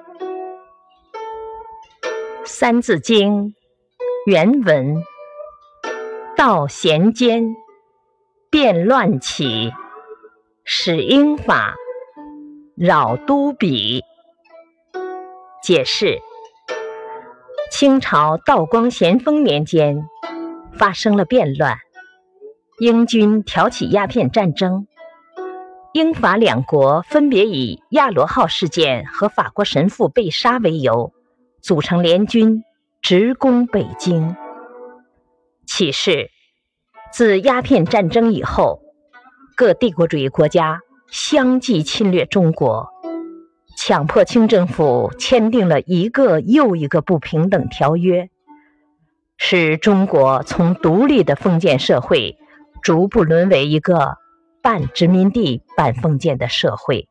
《三字经》原文：道咸间，变乱起，始英法，扰都鄙。解释：清朝道光咸丰年间发生了变乱，英军挑起鸦片战争，英法两国分别以亚罗号事件和法国神父被杀为由。组成联军，直攻北京。启示：自鸦片战争以后，各帝国主义国家相继侵略中国，强迫清政府签订了一个又一个不平等条约，使中国从独立的封建社会逐步沦为一个半殖民地半封建的社会。